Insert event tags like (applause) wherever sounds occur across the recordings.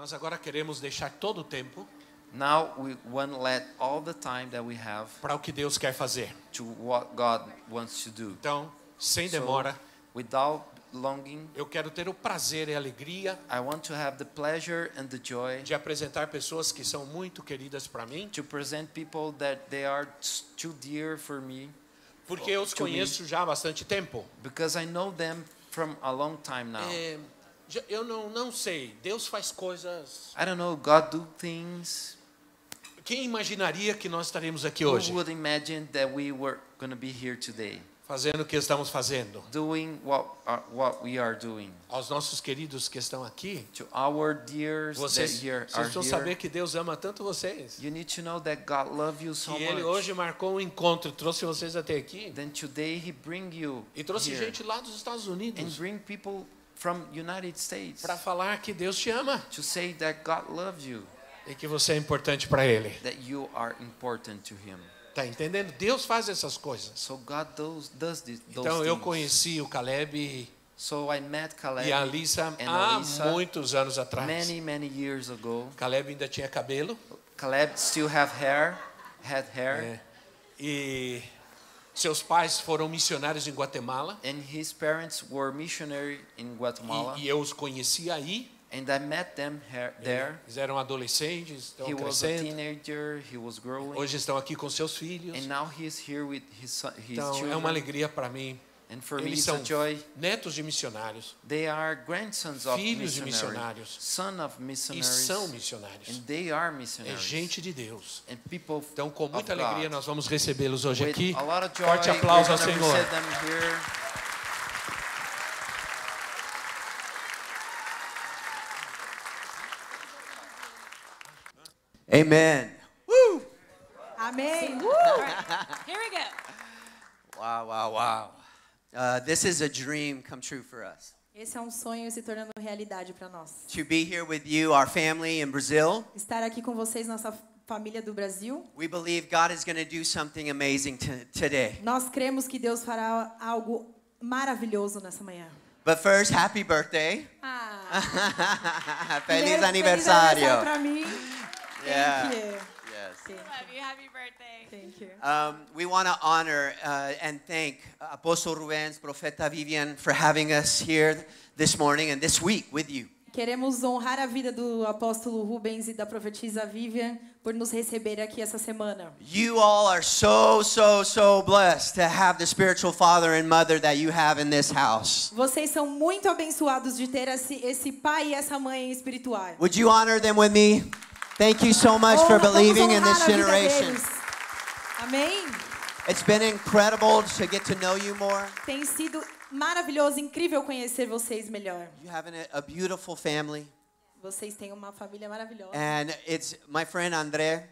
Nós agora queremos deixar todo o tempo Now we want to let all the time that we have para o que Deus quer fazer. to what God wants to do. Então, sem So, demora, without longing, eu quero ter o prazer e a alegria I want to have the pleasure and the joy de apresentar pessoas que são muito queridas para mim, to present people that they are too dear for me porque eu os To me. conheço já há bastante tempo. because I know them from a long time now. É, eu não, não sei, Deus faz coisas. I don't know, God do things. Quem imaginaria que nós estaremos aqui Who hoje, would imagine that we were going to be here today, fazendo o que estamos fazendo? doing what uh, what we are doing? Aos nossos queridos que estão aqui, To our dears vocês, that here vocês are precisam saber que Deus ama tanto vocês. you need to know that God loves you so Que Ele much. hoje marcou um encontro, trouxe vocês até aqui. Then today He bring you E trouxe here gente lá dos Estados and Unidos bring people para falar que Deus te ama to say that God loves you, e que você é importante para Ele. that you are important to Him. Tá entendendo? Deus faz essas coisas. So God does does this, Então eu conheci o Caleb So I met Caleb e a Alissa and há muitos anos atrás. many many years ago. Caleb ainda tinha cabelo Caleb still have hair, had hair, é, e seus pais foram missionários em Guatemala and his parents were missionary in Guatemala, e, e eu os conheci aí. and I met them here, there. Eles eram adolescentes, estão He was a crescendo. teenager. He was growing, Hoje estão aqui com seus filhos. and now he is here with his son, his Então é children. uma alegria para mim. And for me, Eles it's a são joy. netos de missionários They are grandsons of Filhos de missionaries, missionários. son of e são missionários. and they are É missionaries. gente de Deus. and people Então, com muita God. alegria, nós vamos recebê-los hoje With aqui. a lot of joy, Forte aplauso ao Senhor. receive them here. Amen. Woo! Amém. Here we go. Wow, wow, wow. Uh, this is a dream come true for us. Esse é um sonho se tornando realidade para nós. To be here with you, our family in Brazil. Estar aqui com vocês, nossa família do Brasil. We believe God is going to do something amazing today. Nós cremos que Deus fará algo maravilhoso nessa manhã. But first, happy birthday. Ah, (laughs) Feliz primeiro, aniversário. para mim. Yeah. Thank Love you. Happy birthday. Thank you. Um, we want to honor uh, and thank Apostle Rubens, Profeta Vivian, for having us here this morning and this week with you. Queremos honrar a vida do apóstolo Rubens e da profetisa Vivian por nos receber aqui essa semana. You all are so, so, so blessed to have the spiritual father and mother that you have in this house. Vocês são muito abençoados de ter esse, esse pai e essa mãe espiritual. Would you honor them with me? Thank you so much for oh, believing in this generation. Amém? It's been incredible to get to know you more. Tem sido maravilhoso, incrível conhecer vocês melhor. You have an- a beautiful family. Vocês têm uma família maravilhosa. And it's my friend Andre.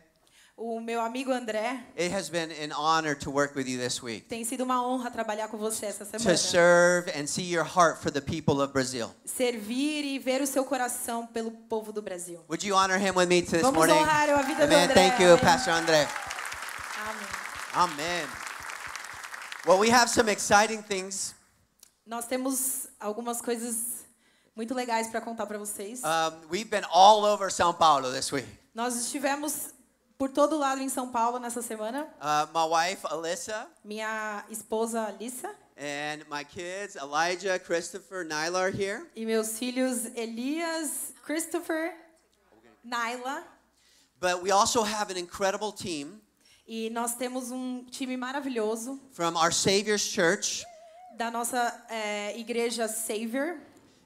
O meu amigo André, It has been an honor to work with you this week. tem sido uma honra trabalhar com você essa To semana. serve and see your heart for the people of Brazil. Servir e ver o seu coração pelo povo do Brasil. Would you honor him with me this Vamos morning? honrar a vida do Amen. André. Thank you, Amém. Pastor Andre. Amém. Amen. Well, we have some exciting things. Nós temos algumas coisas muito legais para contar para vocês. Um, we've been all over São Paulo this week. Nós estivemos por todo lado em São Paulo nessa semana. Uh, my wife, Alyssa, Minha esposa Alissa and my kids, Elijah, Christopher, Nyla, are here. e meus filhos Elias, Christopher, Naila. But we also have an incredible team E nós temos um time maravilhoso from our Savior's Church da nossa eh, igreja Savior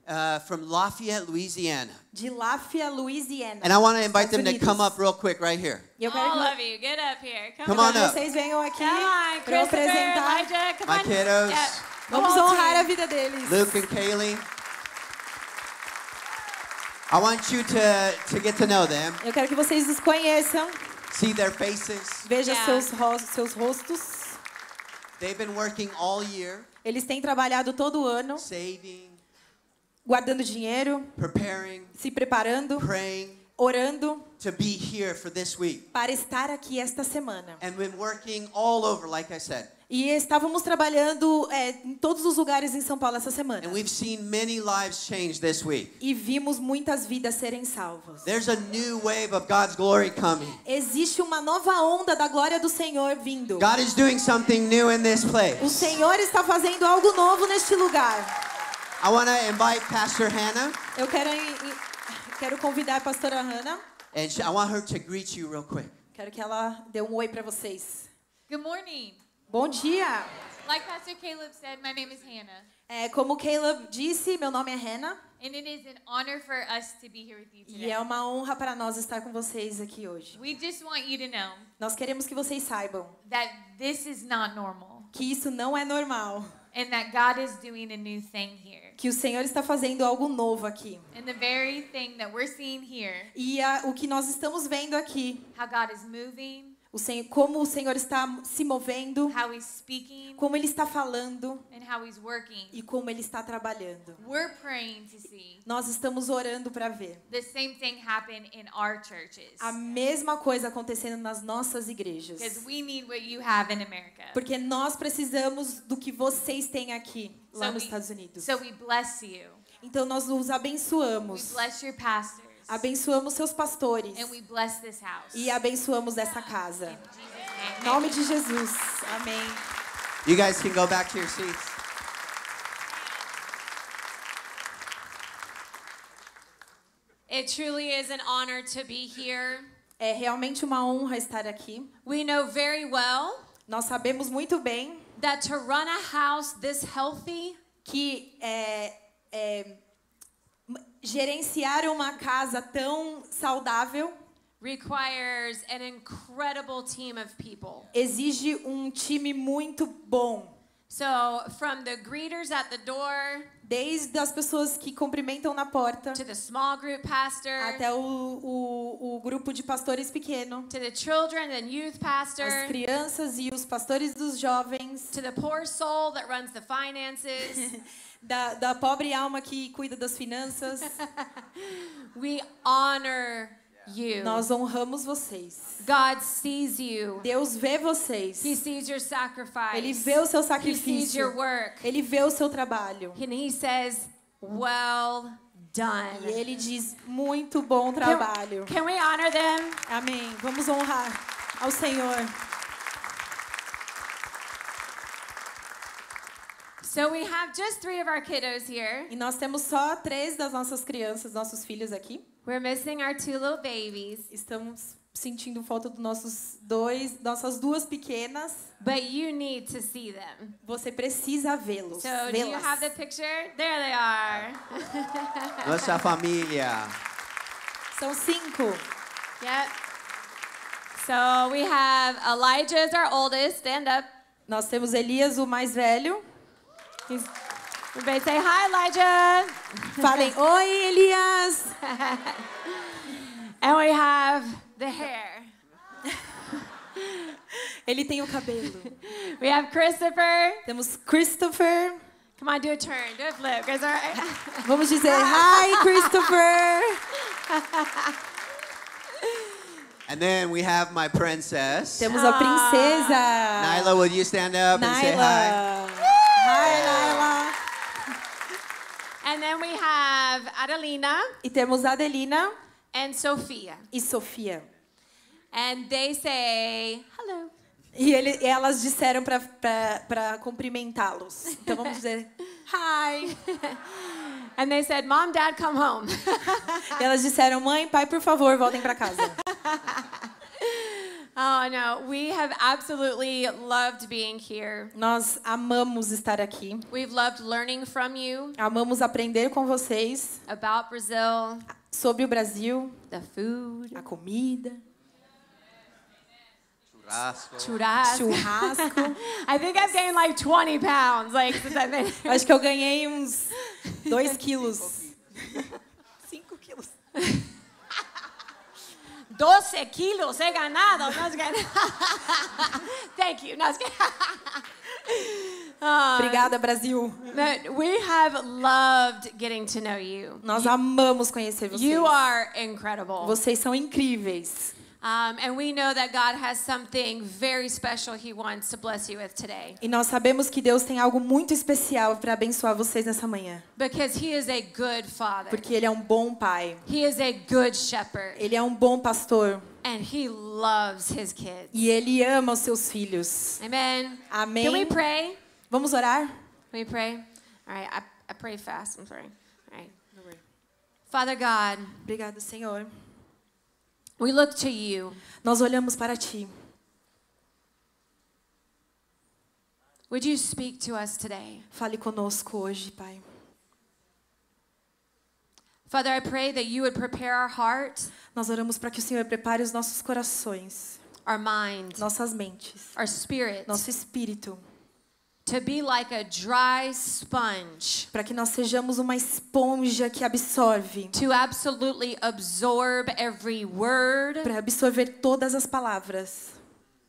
uh, from Lafayette, Louisiana. de Lafayette, Louisiana. And I want to invite them to come up real quick right here. Eu quero All que of you, get up here. Come, Come on. up. vocês venham aqui Come on, para apresentar. Elijah, come My on. kiddos. Yeah. Vamos honrar a vida deles. Luke and Kaylee. I want you to, to get to know them, Eu quero que vocês os conheçam, see their faces. veja Yeah. seus, ros- seus rostos. They've been working all year, Eles têm trabalhado todo ano, saving, guardando dinheiro, preparing, se preparando, praying orando to be here for this week. para estar aqui esta semana. And been working all over, like I said. E estávamos trabalhando é, em todos os lugares em São Paulo essa semana. And we've seen many lives change this week. E vimos muitas vidas serem salvas. There's a new wave of God's glory coming. Existe uma nova onda da glória do Senhor vindo. God is doing something new in this place. O Senhor está fazendo algo novo neste lugar. I want to invite Pastor Hannah, Eu quero, quero convidar a pastora Hannah. and she, I want her to greet you real quick. Quero que ela dê um oi para vocês. Good morning. Bom dia! Like Pastor Caleb said, my name is Hannah, É, como o Caleb disse, meu nome é Hannah and it is an honor for us to be here with you e today. é uma honra para nós estar com vocês aqui hoje. We just want you to know Nós queremos que vocês saibam that this is not normal, que isso não é normal, and that God is doing a new thing here. Que o Senhor está fazendo algo novo aqui. And the very thing that we're seeing here, E a- o que nós estamos vendo aqui, how God is moving, o Senhor, como o Senhor está se movendo, how He's speaking, como Ele está falando and how He's working, e como Ele está trabalhando. we're praying to see Nós estamos orando para ver the same thing happen in our churches. a mesma coisa acontecendo nas nossas igrejas. We need what you have in America. Porque nós precisamos do que vocês têm aqui, lá So nos we- Estados Unidos. So we bless you. Então nós os We abençoamos. bless your pastors. Abençoamos seus pastores. And we bless this house. E abençoamos essa casa. Em nome de Jesus. Amém. You guys can go back to your seats. It truly is an honor to be here. É realmente uma honra estar aqui. We know very well Nós sabemos muito bem that to run a house this healthy que é, é, gerenciar uma casa tão saudável requires an incredible team of people. exige um time muito bom. So, from the greeters at the door Desde as pessoas que cumprimentam na porta to the small group pastor até o, o, o grupo de pastores pequeno, to the children and youth as pastor crianças e os pastores dos jovens, to the poor soul that runs the finances. (laughs) da, da pobre alma que cuida das finanças. (laughs) we honor you. Nós honramos vocês. God sees you. Deus vê vocês. He sees your sacrifice. Ele vê o seu He sees your sacrifício. work. Ele vê o seu trabalho. And he says, Well E done. ele diz: muito bom trabalho. Can we honor them? Amém. Vamos honrar ao Senhor. So we have just three of our kiddos here. E nós temos só três das nossas crianças, nossos filhos aqui. We're missing our two little babies, Estamos sentindo falta dos nossos dois, nossas duas pequenas. but you need to see them. Você precisa vê-los. So do you have the picture? There they are. (laughs) Nossa família. São cinco. Yep. So we have Elijah is our oldest. Stand up. Nós temos Elias, o mais velho. He's, everybody say hi, Elijah. (laughs) Falem, oi, Elias. And we have the hair. (laughs) Ele tem o cabelo. We have Christopher. Temos Christopher. Come on, do a turn. Do a flip. Guys, all right? (laughs) Vamos dizer, hi, Christopher. And then we have my princess. Temos a princesa. Nyla, will you stand up and say hi? Hi, Nyla. And then we have Adelina E temos Adelina and Sophia. e Sofia. And they say hello. E ele, elas disseram para cumprimentá-los. Então vamos dizer, (laughs) hi. (laughs) And they said, Mom, Dad, come home. E (laughs) elas disseram, mãe, pai, por favor, voltem para casa. Oh, no. We have absolutely loved being here. Nós amamos estar aqui. We've loved learning from you Amamos aprender com vocês about Brazil, sobre o Brasil, the food, a comida, Churrasco. churrasco. churrasco. (laughs) I think I've gained like 20 pounds. Like, since I've been here. (laughs) Acho que eu ganhei uns 2 quilos. 5 quilos. (laughs) 12 kilos he ganado. (laughs) Thank you. (laughs) Obrigada, Brasil. we have loved getting to know you. Nós amamos conhecer vocês. You are incredible. Vocês são incríveis. Um, and we know that God has something very special He wants to bless you with today. E nós sabemos que Deus tem algo muito especial para abençoar vocês nessa manhã. Because He is a good Father, Porque Ele é um bom pai. He is a good shepherd, Ele é um bom pastor. and He loves His kids. E Ele ama os seus filhos. Amen. Amém. Can we pray? Vamos orar? Can we pray? All right, I, I pray fast. I'm sorry. All right. Father God, Obrigado, Senhor. We look to you. Nós olhamos para Ti. Would you speak to us today? Fale conosco hoje, Pai. Father, I pray that you would prepare our heart, Nós oramos para que o Senhor prepare os nossos corações, our mind, nossas mentes, our spirit nosso espírito, to be like a dry sponge, para que nós sejamos uma esponja que absorve, to absolutely absorb every word, para absorver todas as palavras,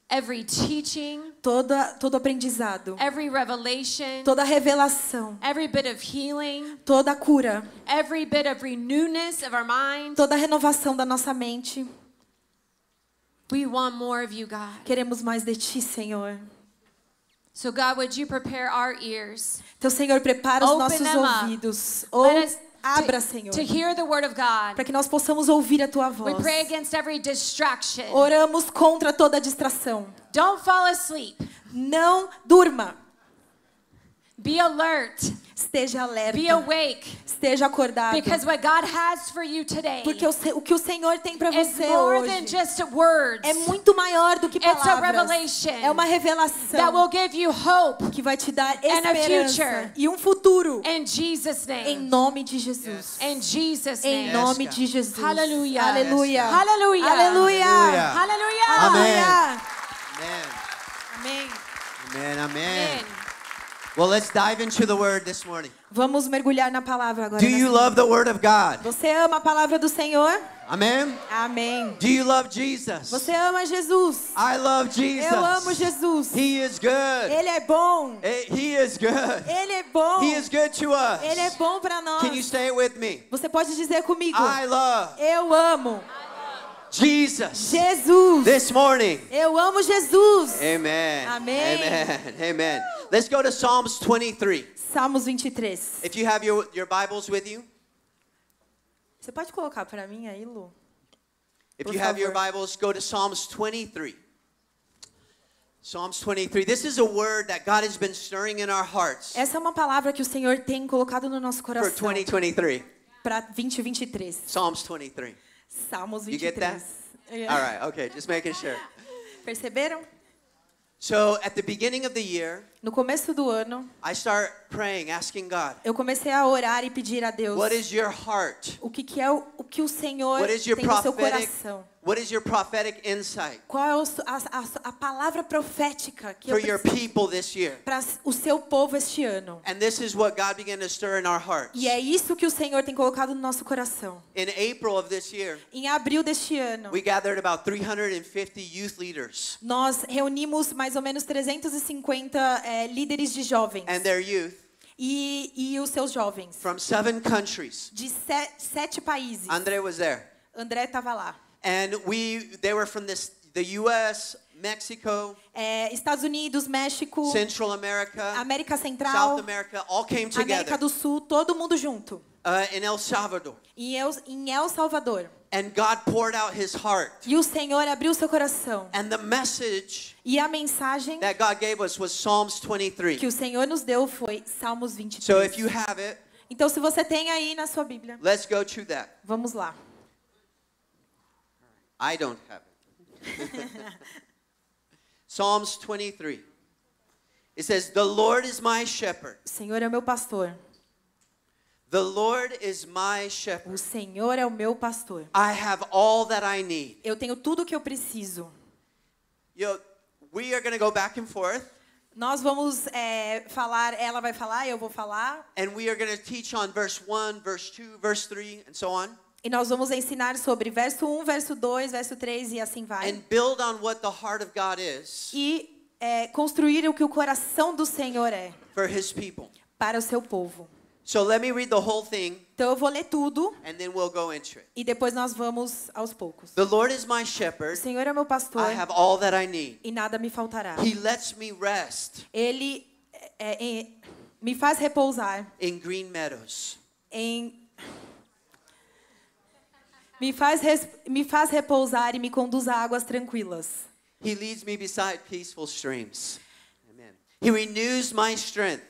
every teaching, toda todo aprendizado, every revelation, toda revelação, every bit of healing, toda cura, every bit of renewness of our mind. toda renovação da nossa mente. We want more of you, God. Queremos mais de Ti, Senhor. So, God, would you prepare our ears? Então, Senhor, prepara os Open nossos ouvidos. Ou abra, to, Senhor, to hear the word of God. para que nós possamos ouvir a Tua We voz. pray against every distraction. Oramos contra toda distração. Don't fall asleep. Não durma. Be alert. Esteja alerta. Be awake. Esteja acordado. Because what God has for you today Porque o, que o Senhor tem para is você more than hoje just words é muito maior do que It's a palavras. revelation É uma that revelação will give you hope que vai te dar and a esperança future. e um futuro. in Jesus' Em name. nome de Jesus. In Jesus' Em name. nome God. de Jesus. Hallelujah. Aleluia. Hallelujah. Aleluia. Hallelujah. Aleluia. Amen. Amém. Amen. Amen. Amen. Well, let's dive into the word this morning. Vamos mergulhar na palavra agora. Do you love the word of God? Você ama a palavra do Senhor? Amen. Amém. Do you love Jesus? Você ama Jesus? I love Jesus. Eu amo Jesus. He is good. Ele é bom. Eh, He is good. Ele é bom. He is good to us. Ele é bom para nós. Can you it with me? Você pode dizer comigo. I love Eu amo Jesus. Jesus. This morning. Eu amo Jesus. Amen. Amém. Amen. Amen. Let's go to Psalms 23. Salmos 23. If you have your, your Bibles with you, Você pode colocar para mim aí, Lu? if Por you have your. Bibles, go to Psalms 23. Psalms 23. This is a word that God has been stirring in our hearts Essa é uma palavra que o Senhor tem colocado no nosso coração. for 2023. para 2023. Psalms 23. Salmos 23. You get 23. É. All right, okay, just making sure. (laughs) Perceberam? So, at the beginning of the year, No começo do ano, I start praying, asking God, eu comecei a orar e pedir a Deus what is your heart? o que, que é o, o que o Senhor What is your tem no seu prophetic coração. what is your prophetic insight Qual é a, a- a palavra profética que for eu your preciso people this year? para o seu povo este ano? And this is what God began to stir in our hearts. E é isso que o Senhor tem colocado no nosso coração. In April of this year, Em abril deste ano, we gathered about 350 youth leaders nós reunimos mais ou menos 350 eh, líderes de jovens and their youth e, e os seus jovens from seven countries. de se- sete países. Andre was there. André estava lá. And we they were from this the US, Mexico, Eh, Estados Unidos, México, Central America, América South Central, America all came América together do Sul, todo mundo junto. uh, in El Salvador. Em El, em El Salvador. And God poured out his heart. E o Senhor abriu seu coração. And the message E a mensagem that God gave us was Psalms 23. que o Senhor nos deu foi Salmos 23. So if you have it, Então, se você tem aí na sua Bíblia, let's go to that. vamos lá. I don't have it. (laughs) Psalms 23. It says, The Lord is my shepherd. O Senhor é o meu pastor. The Lord is my O shepherd. Senhor é o meu pastor. I have all that I need. Eu tenho tudo o que eu preciso. Know, we are going to go back and forth, Nós vamos é, falar, ela vai falar, eu vou falar. and we are going to teach on verse 1, verse 2, verse 3, and so on. E nós vamos ensinar sobre verso 1, verso 2, verso 3 e assim vai. and build on what the heart of God is E é, construir o que o coração do Senhor é for his people. para o seu povo. So let me read the whole thing Então eu vou ler tudo and then we'll go into it. e depois nós vamos aos poucos. The Lord is my O shepherd. Senhor é meu pastor I have all that I need. e nada me faltará. He lets me rest Ele é, é, me faz repousar in green meadows. em me faz, res- me faz repousar e me conduz a águas tranquilas. He leads me beside peaceful streams. Amen. He renews my strength.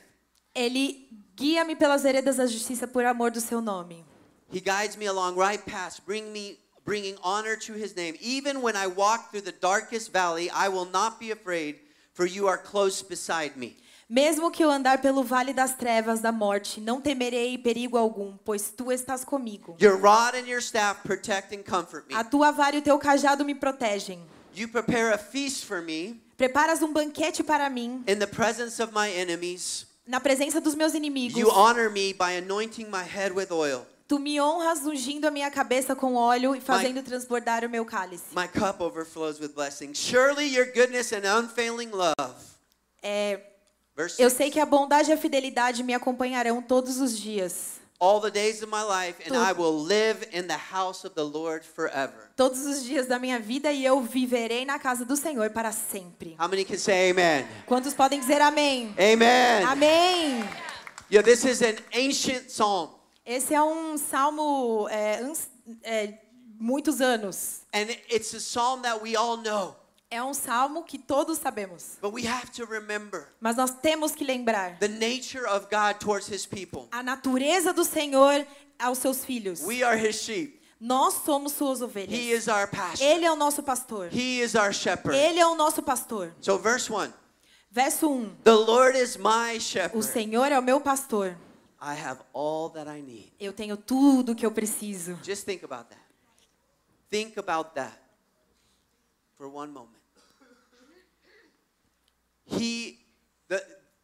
Ele guia-me pelas veredas da justiça por amor do seu nome. He guides me along right paths, bring me, bringing honor to his name. Even when I walk through the darkest valley, I will not be afraid, for you are close beside me. Mesmo que eu andar pelo vale das trevas da morte, não temerei perigo algum, pois tu estás comigo. Your rod and your staff protect and comfort me. A tua vara e o teu cajado me protegem. You prepare a feast for me Preparas um banquete para mim, in the presence of my enemies. Na presença dos meus inimigos. You honor me by anointing my head with oil. Tu me honras ungindo a minha cabeça com óleo e fazendo transbordar o meu cálice. My cup overflows with blessings. Surely your goodness and unfailing love. É, eu 6. sei que a bondade e a fidelidade me acompanharão todos os dias. All the days of my life, and. I will live in the house of the Lord forever. Todos os dias da minha vida e eu viverei na casa do Senhor para sempre. How many can say amen? Quantos podem dizer amém? Amen. Amém! Yeah, this is an ancient psalm. Esse é um salmo é, é, muitos anos. And it's a psalm that we all know. É um salmo que todos sabemos. But we have to remember Mas nós temos que lembrar the nature of God towards his people. a natureza do Senhor aos seus filhos. We are his sheep. Nós somos suas He ovelhas. is our pastor. Ele é o nosso pastor. He is our shepherd. Ele é o nosso pastor. So verse 1. Verso 1. The Lord is my O shepherd. Senhor é o meu pastor. I have all that I need. Eu tenho tudo que eu preciso. Just think about that. Think about that for one moment. He, the,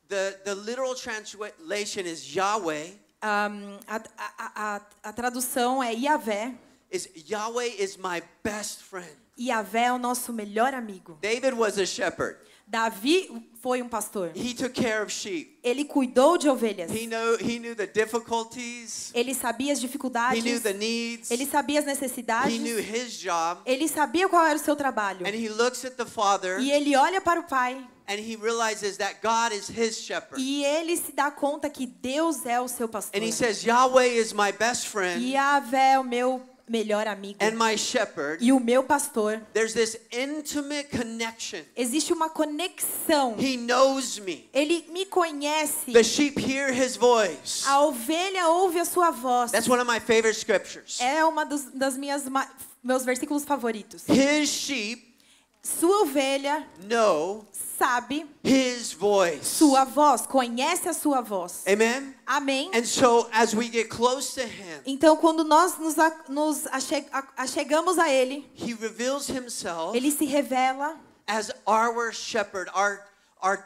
the, the literal translation is Yahweh. Ahm, a, a, a, a tradução é Yahvé. Is Yahweh is my best friend. Yahvé é o nosso melhor amigo. David was a shepherd. Davi foi um pastor. He took care of sheep. Ele cuidou de ovelhas. He know he knew the difficulties. Ele sabia as He dificuldades. knew the needs. Ele sabia as necessidades. He knew his job. Ele sabia qual era o seu trabalho. And he looks at the father E ele olha para o pai and he realizes that God is his shepherd. e ele se dá conta que Deus é o seu pastor. And he says, Yahweh is my best friend Yahvé é o meu melhor amigo. and my shepherd. E o meu pastor. There's this intimate connection. Existe uma conexão. He knows me. Ele me conhece. The sheep hear his voice. A ovelha ouve a sua voz. That's one of my favorite scriptures. É uma dos, das minhas meus versículos favoritos. His sheep Sua ovelha know sabe his voice. sua voz, conhece a sua voz. Amen. Amém. And so as we get close to him, Então, quando nós nos, a- nos ache- a- achegamos a Ele, he reveals himself Ele se revela as our shepherd, our our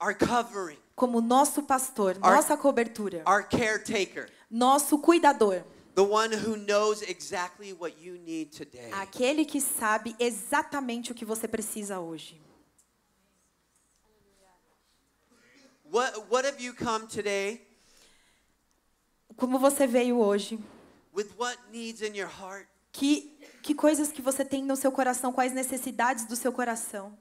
our covering, como nosso pastor, Our- nossa cobertura, our caretaker, nosso cuidador, the one who knows exactly what you need today. aquele que sabe exatamente o que você precisa hoje. What what have you come today Como você veio hoje? with what needs in your heart? Que, que coisas que você tem no seu coração? Quais necessidades do seu coração?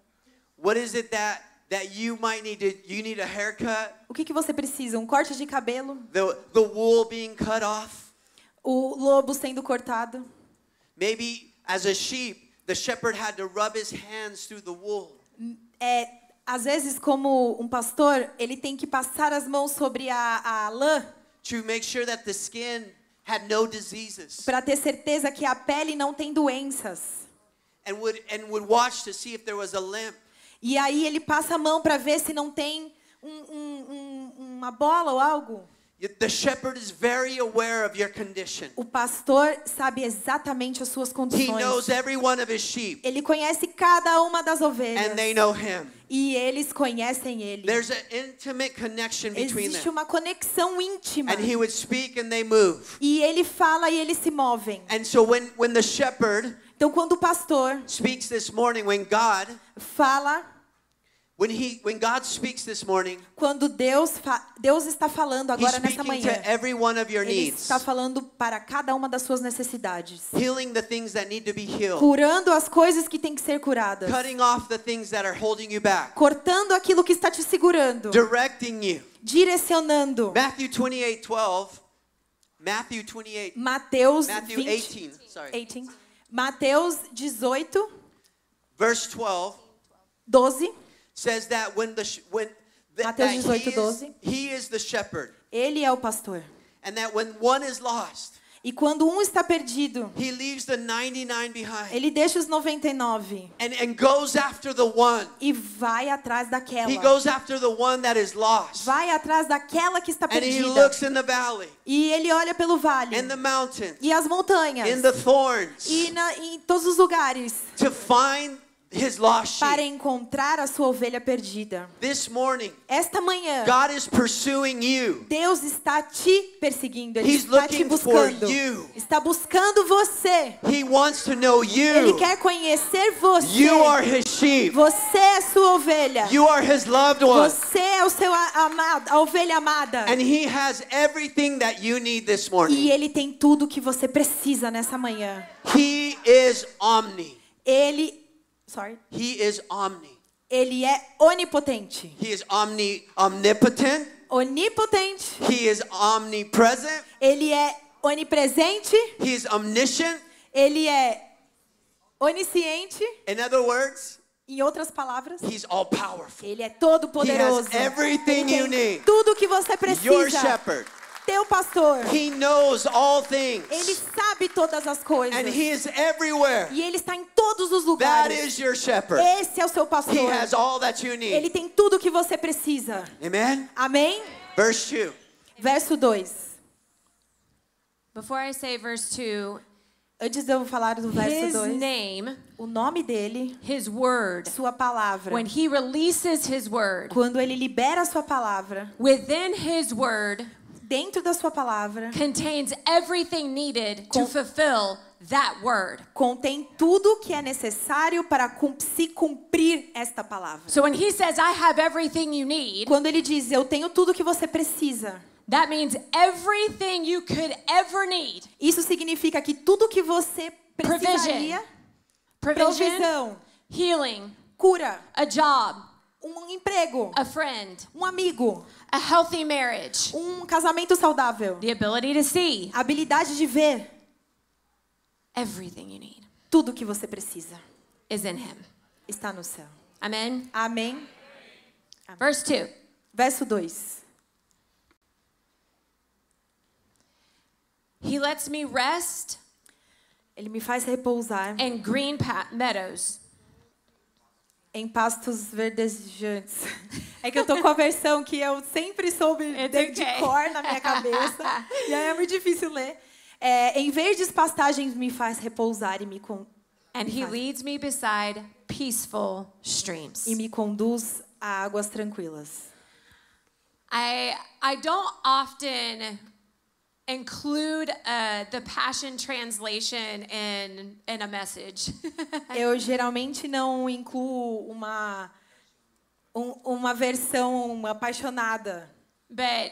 What is it that that you might need to you need a haircut? O que, que você precisa? Um corte de cabelo? The the wool being cut off? O lobo sendo cortado? Maybe as a sheep, the shepherd had to rub his hands through the wool. É, às vezes, como um pastor, ele tem que passar as mãos sobre a, a lã to make sure that the skin had no diseases para ter certeza que a pele não tem doenças. and would and would watch to see if there was a limp. E aí ele passa a mão para ver se não tem um- um- um- uma bola ou algo. The shepherd is very aware of your condition. O pastor sabe exatamente as suas He condições. knows every one of his sheep, Ele conhece cada uma das ovelhas. and they know him. E eles conhecem ele. There's an intimate connection between Existe them. uma conexão íntima. And he would speak and they move. E ele fala e eles se movem. And so when, when the shepherd Então, quando o pastor speaks this morning, when God, fala, when he when God speaks this morning, quando Deus, Deus está falando agora speaking manhã. to every one of your Ele está falando para cada uma das suas necessidades. healing the things that need to be healed, Curando as coisas que têm que ser curadas. cutting off the things that are holding you back, Cortando aquilo que está te segurando. directing you. Direcionando. Matthew 28, 12. Matthew 28. Mateus Matthew 20, 18, sorry. 18. Mateus 18, Verse 12 12. Says that when the when that, Mateus that he, 18, is, 12. he is the shepherd Ele é o pastor. and that when one is lost, E quando um está perdido, he leaves the 99 behind ele deixa os 99 and, and goes after the one. e vai atrás daquela. He goes after the one that is lost. Vai atrás daquela que está And he perdida. looks in the valley, E ele olha pelo vale in the mountains, e as montanhas in the thorns e na, em todos os lugares to find his lost para sheep. encontrar a sua ovelha perdida. This morning, Esta manhã, God is pursuing you. Deus está te perseguindo, ele He's está te looking for buscando. you. Está buscando você. He wants to know Ele you. quer conhecer você. You are his sheep. Você é sua ovelha. You are his loved one. Você é o seu amado, a ovelha amada. And he has everything that you need this morning. E ele tem tudo que você precisa nessa manhã. He is omni. Ele, sorry, He is omni. ele é onipotente. He is omni omnipotent. Onipotente. He is omnipresent. Ele é onipresente. He is omniscient. Ele é onisciente. In other words, Em outras palavras, he's all powerful. ele é todo poderoso. He has everything Ele you tem need. tudo que você Your precisa. shepherd. Teu pastor. He knows all things. Ele sabe todas as coisas. And he is everywhere. E ele está em todos os That lugares. is your shepherd. Esse é o seu pastor. He has all that you Ele need. tem tudo que você precisa. Amen. Amém? Verse 2. Verso 2. Before I say verse 2, Antes de eu falar do verso his 2, name, o nome dele, his word, sua palavra. when he releases his word, Quando ele libera a sua palavra, within his word dentro da sua palavra, contains everything needed to fulfill that word. contém tudo que é necessário para se cumprir esta palavra. So when he says, I have everything you need, Quando ele diz, eu tenho tudo que você precisa, that means everything you could ever need. isso significa que tudo que você precisaria, provision, provisão, healing, cura, a job, um emprego, a friend, um amigo, a healthy marriage, um casamento saudável, the ability to see, a habilidade de ver, everything you need tudo que você precisa is in him. está no céu. Amen. Amém? Verse 2. Verso 2. He lets me rest Ele me faz repousar in green meadows. Em pastos verdejantes. (laughs) É que eu tô com a versão que eu sempre soube de, de cor na minha cabeça. (laughs) e aí é muito difícil ler. É, em verdes pastagens me faz repousar e me, con And he leads me beside peaceful streams. e me conduz a águas tranquilas. I I don't often include uh, the Passion Translation in in a message. (laughs) Eu geralmente não incluo uma, um- uma versão apaixonada. but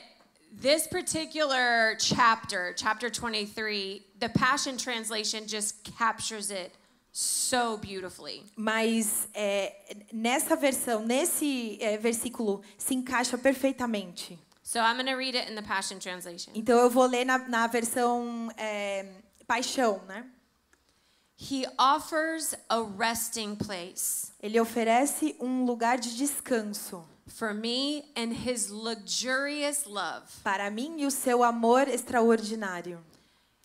this particular chapter, chapter 23, the Passion Translation just captures it so beautifully. Mas é, nessa versão, nesse é, versículo, se encaixa perfeitamente. So I'm going to read it in the Passion Translation. Então eu vou ler na, na versão é, paixão, né? He offers a resting place Ele oferece um lugar de descanso for me and his luxurious love. para mim e o seu amor extraordinário,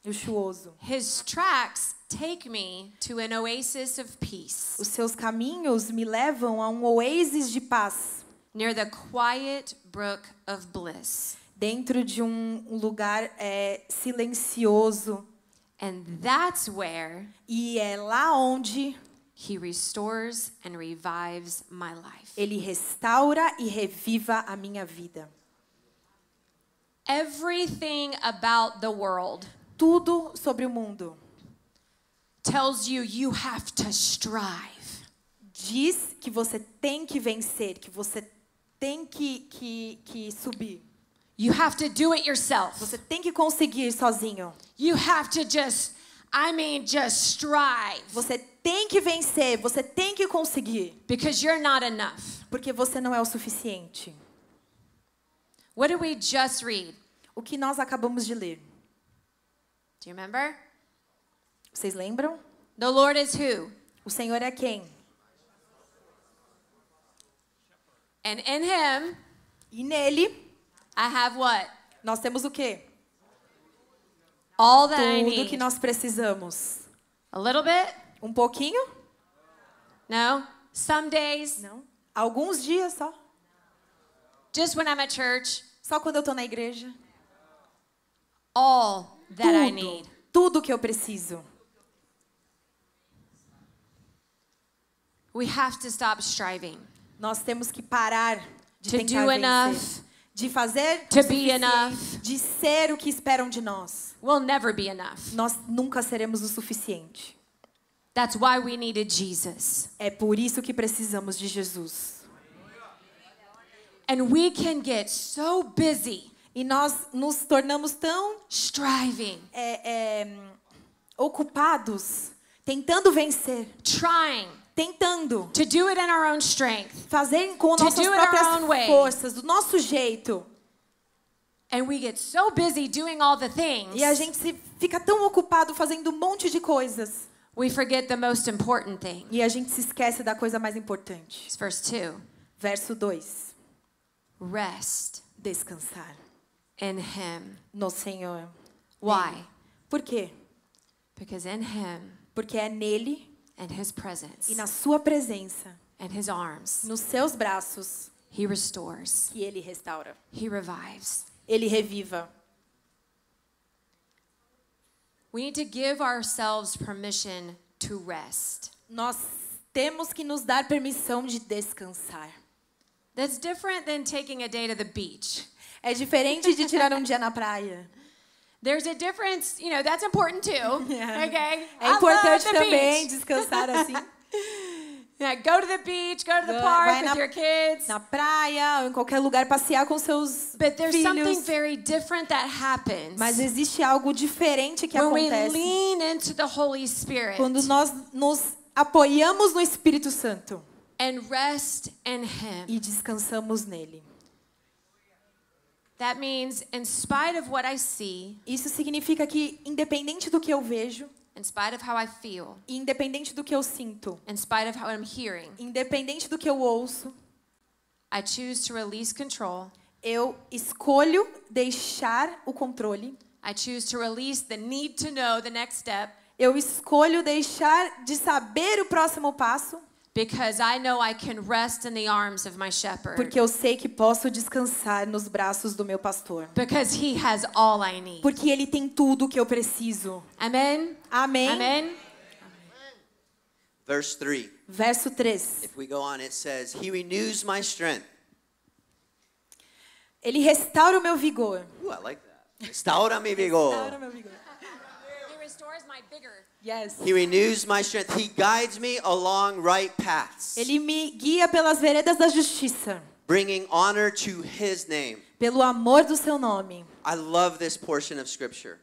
luxuoso. His tracks take me to an oasis of peace Os seus caminhos me levam a um oásis de paz, near the quiet brook of bliss. dentro de um lugar é, silencioso. And that's where E é lá onde He restores and revives my life. ele restaura e reviva a minha vida. Everything about the world Tudo sobre o mundo tells you you have to strive. diz que você tem que vencer, que você tem que, que, que subir. You have to do it yourself. Você tem que conseguir sozinho. You have to just, I mean, just strive Você tem que vencer, você tem que conseguir. because you're not enough. Porque você não é o suficiente. What did we just read? O que nós acabamos de ler. Do you remember? Vocês lembram? The Lord is who? O Senhor é quem? And in Him, E nele, I have what? nós temos o quê? All that I Tudo need. que nós precisamos. A little bit? Um pouquinho? No? Some days? Não. Alguns dias só. Just when I'm at church? Só quando eu tô na igreja. All that I Tudo. need. Tudo que eu preciso. We have to stop striving. Nós temos que parar de To tentar do vencer. enough. De fazer To o be enough. De ser o que esperam de nós. We'll never be enough. Nós nunca seremos o suficiente. That's why we needed Jesus. É por isso que precisamos de Jesus. And we can get so busy E nós nos tornamos tão striving, é, é, ocupados, tentando vencer, trying tentando to do it in our own strength. fazer com To nossas próprias forças, do nosso jeito. And we get so busy doing all the things, E a gente se fica tão ocupado fazendo um monte de coisas. we forget the most important thing. E a gente se esquece da coisa mais importante. It's verse 2 Verso 2. rest Descansar in Him. no Senhor. Why? Por quê? Because in Him Porque é nele and His presence e na sua presença, and His arms, nos seus braços, He restores, que ele restaura. He revives. Ele reviva. We need to give ourselves permission to rest. Nós temos que nos dar permissão de descansar. That's different than taking a day to the beach. É diferente de tirar um dia na praia. (laughs) There's a difference, you know, that's important too. (laughs) Okay? É importante também beach. descansar assim, (laughs) Yeah, go to the beach, go to the park vai with na- your kids. na praia ou em qualquer lugar passear com seus But there's something filhos. very different that happens Mas existe algo diferente que when we acontece lean into the Holy Spirit quando nós nos apoiamos no Espírito Santo and rest in Him. e descansamos nele. That means, in spite of what I see, Isso significa que independente do que eu vejo, in spite of how I feel, independente do que eu sinto, in spite of how I'm hearing, independente do que eu ouço, I choose to release control. eu escolho deixar o controle. I choose to release the need to know the next step Eu escolho deixar de saber o próximo passo, because I know I can rest in the arms of my shepherd. porque eu sei que posso descansar nos braços do meu pastor. Because he has all I need. Porque ele tem tudo o que eu preciso. Amen? Amém? Amen? Verse 3. Verso 3. If we go on, it says, He renews my strength. Ele restaura o meu vigor. Ooh, I like that. Restaura mi vigor. meu vigor. He restores my vigor. Yes. He renews my strength. He guides me along right paths, Ele me guia pelas veredas da justiça, bringing honor to His name. pelo amor do seu nome. I love this portion of Scripture.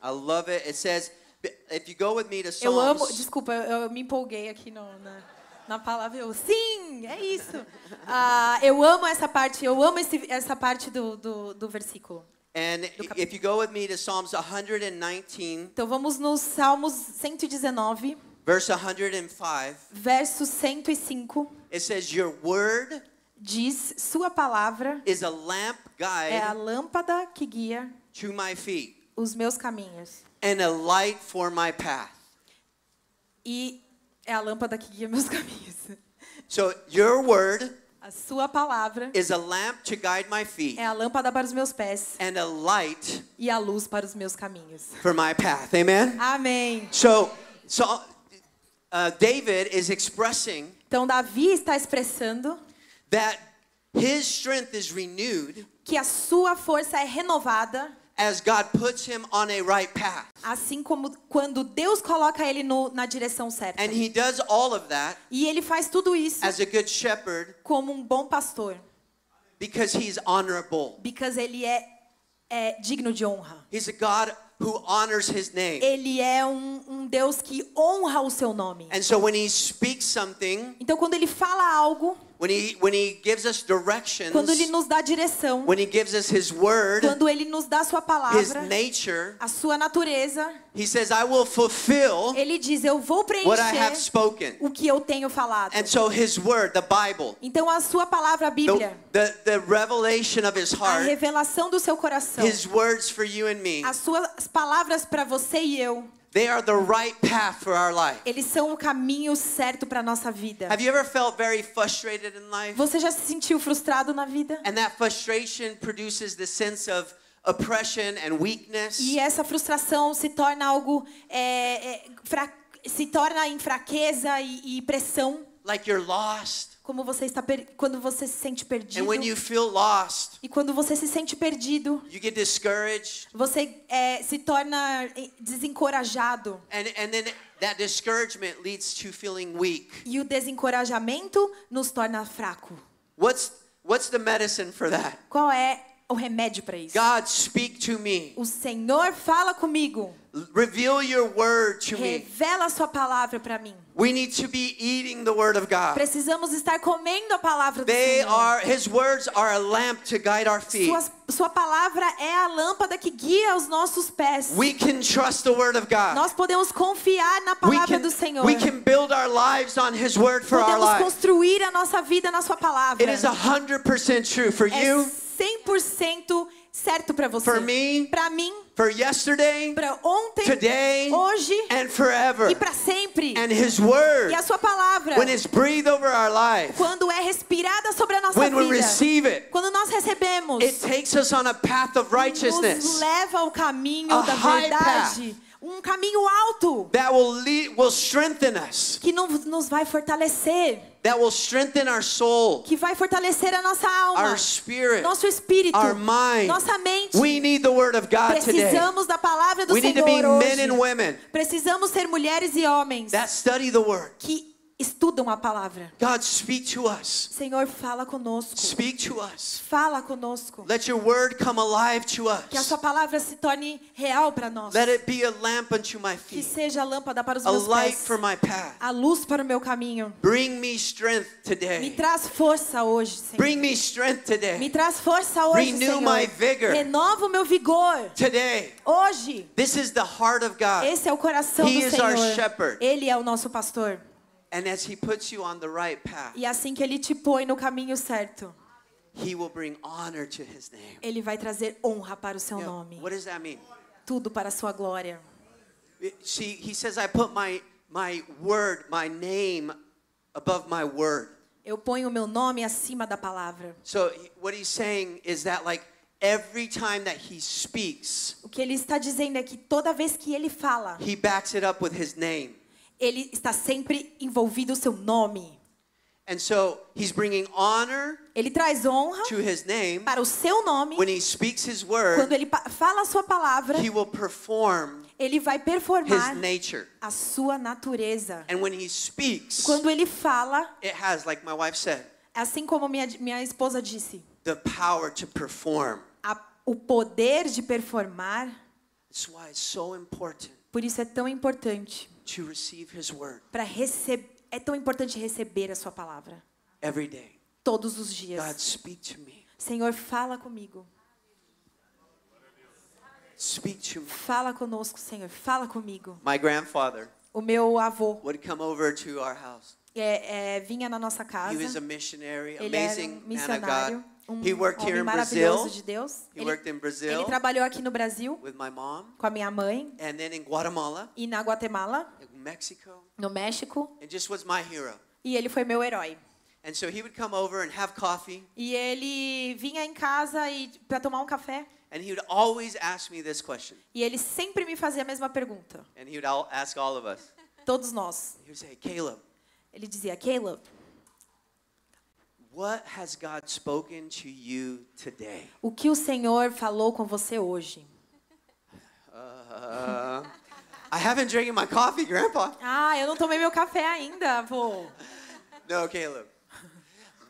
I love it. It says, if you go with me to Eu amo, Psalms, desculpa, eu, eu me empolguei aqui no, na, na palavra. Eu, sim, é isso. (laughs) Ah, eu amo essa parte, eu amo esse, essa parte do, do, do versículo. And if you go with me to Psalms 119, Então vamos nos Salmos 119, verse 105, verso 105. it says, Your word Diz: Sua palavra is a lamp é a guide lâmpada que guia to my feet os meus caminhos. and a light for my path. E é a lâmpada que guia meus (laughs) caminhos. So, your word A sua palavra is a lamp to guide my feet é a lâmpada para os meus pés and a light e a luz para os meus caminhos. for my path. Amen? Amém. So, so uh, David is expressing Então Davi está expressando that his strength is renewed que a sua força é renovada, as God puts him on a right path. assim como quando Deus coloca ele no- na direção certa. And he does all of that E ele faz tudo isso as a good shepherd como um bom pastor, because he's honorable. because ele é, é digno de honra. He's a God who honors his name. Ele é um, um Deus que honra o seu nome. And so when he speaks something, Então quando ele fala algo, when he when he gives us directions, quando ele nos dá direção, when he gives us his word, quando ele nos dá sua his palavra, nature, a sua natureza, he says, "I will fulfill ele diz: Eu vou what I have preencher spoken." o que eu tenho falado. And so his word, the Bible, Então a sua palavra, a the, Bíblia, the, the revelation of his a heart, revelação do seu coração, his words for you and me, as suas palavras para você e eu, they are the right path for our life. eles são o caminho certo para nossa vida. Have you ever felt very frustrated in life? Você já se sentiu frustrado na vida? And that frustration produces the sense of oppression and weakness. E essa frustração se torna algo é, é, fra- se torna em fraqueza e, e pressão, Like you're lost. como você está quando você se sente perdido. And when you feel lost, E quando você se sente perdido, you get discouraged. você é, se torna eh, desencorajado. And, and then that discouragement leads to feeling weak. E o desencorajamento nos torna fraco. What's, what's the medicine for that? Qual é o remédio para isso? God, speak to me. O Senhor fala comigo. Reveal your word to me. Revela a sua palavra para mim. We need to be eating the word of God. Precisamos estar comendo a palavra do They Senhor. are his words are a lamp to guide our feet. Sua, sua palavra é a lâmpada que guia os nossos pés. We can trust the word of God. Nós podemos confiar na We palavra can, do Senhor. we can build our lives on his word for our Podemos lives. construir a nossa vida na sua palavra. It is 100% true for é you, 100% certo para você. For me, para mim, for yesterday, para ontem, today, hoje and forever. e para sempre. And his word, E a sua palavra, when it's breathed over our life, quando é respirada sobre a nossa when we vida, receive it, quando nós recebemos, it takes us on a path of nos righteousness leva ao caminho A da verdade, um caminho alto that will lead, will strengthen us, que nos, nos vai fortalecer, that will strengthen our soul, que vai fortalecer a nossa alma, our spirit, nosso espírito, our mind. nossa mente. We need the word of God today. Precisamos da palavra do We need to Senhor be hoje. men and women Precisamos ser mulheres e homens that study the word. que estudam a palavra. God, speak to us. Senhor, fala conosco. Speak to us. Fala conosco. Let your word come alive to Que a us. sua palavra se torne real para nós. Let it be a lamp unto my Que feet, seja a lâmpada para os a meus light pés. for my path. A luz para o meu caminho. Bring me strength Me today. traz força hoje, Senhor. Bring me strength Me today. traz força hoje, Renew Senhor. my vigor. Renova o meu vigor. Today. Hoje. This is the heart of God. Esse é o coração He do Senhor. Ele é o nosso pastor. And as He puts you on the right path, E assim que ele te põe no caminho certo, He will bring honor to His name. ele vai trazer honra para o seu nome. what does that mean? Tudo para a sua glória. It- See, He says, I put my, my word, my name above my word. Eu ponho o meu nome acima da palavra. So what He's saying is that, like, every time that He speaks, O que ele está dizendo é que toda vez que ele fala, He backs it up with His name. Ele está sempre envolvido o seu nome. And so He's bringing honor Ele traz honra to His name. para o seu nome. When He speaks His Quando word, ele pa- fala a sua palavra, He will perform ele vai His performar nature. a sua natureza. And when He speaks, Quando ele fala, it has, like my wife said, assim como minha, minha esposa disse, the power to perform. a- o poder de performar, That's why it's so important por isso é tão importante to receive His word para receber, é tão importante receber a sua palavra every day. todos os God, dias. speak to me. Senhor, fala comigo. Speak to me. Fala conosco, Senhor. Fala comigo. My grandfather O meu avô would come over to our house. é, é, vinha na nossa casa. He was a missionary, Ele era amazing um man of missionário, God. Um He worked here homem in maravilhoso Brazil de Deus. He Ele, worked in Brazil. ele trabalhou aqui no Brasil with my mom, com a minha mãe and then in Guatemala, e na Guatemala, in Mexico, no México, and just was my hero. e ele foi meu herói. And so he would come over and have coffee, E ele vinha em casa e para tomar um café. and he would always ask me this question. E ele sempre me fazia a mesma pergunta. And he would ask all of us. Todos nós. He would say, Caleb, Ele dizia, Caleb, what has God spoken to you today? O que o Senhor falou com você hoje? Uh, I haven't drinking my coffee, Grandpa. Ah, eu não tomei meu café ainda, vô. No, Caleb.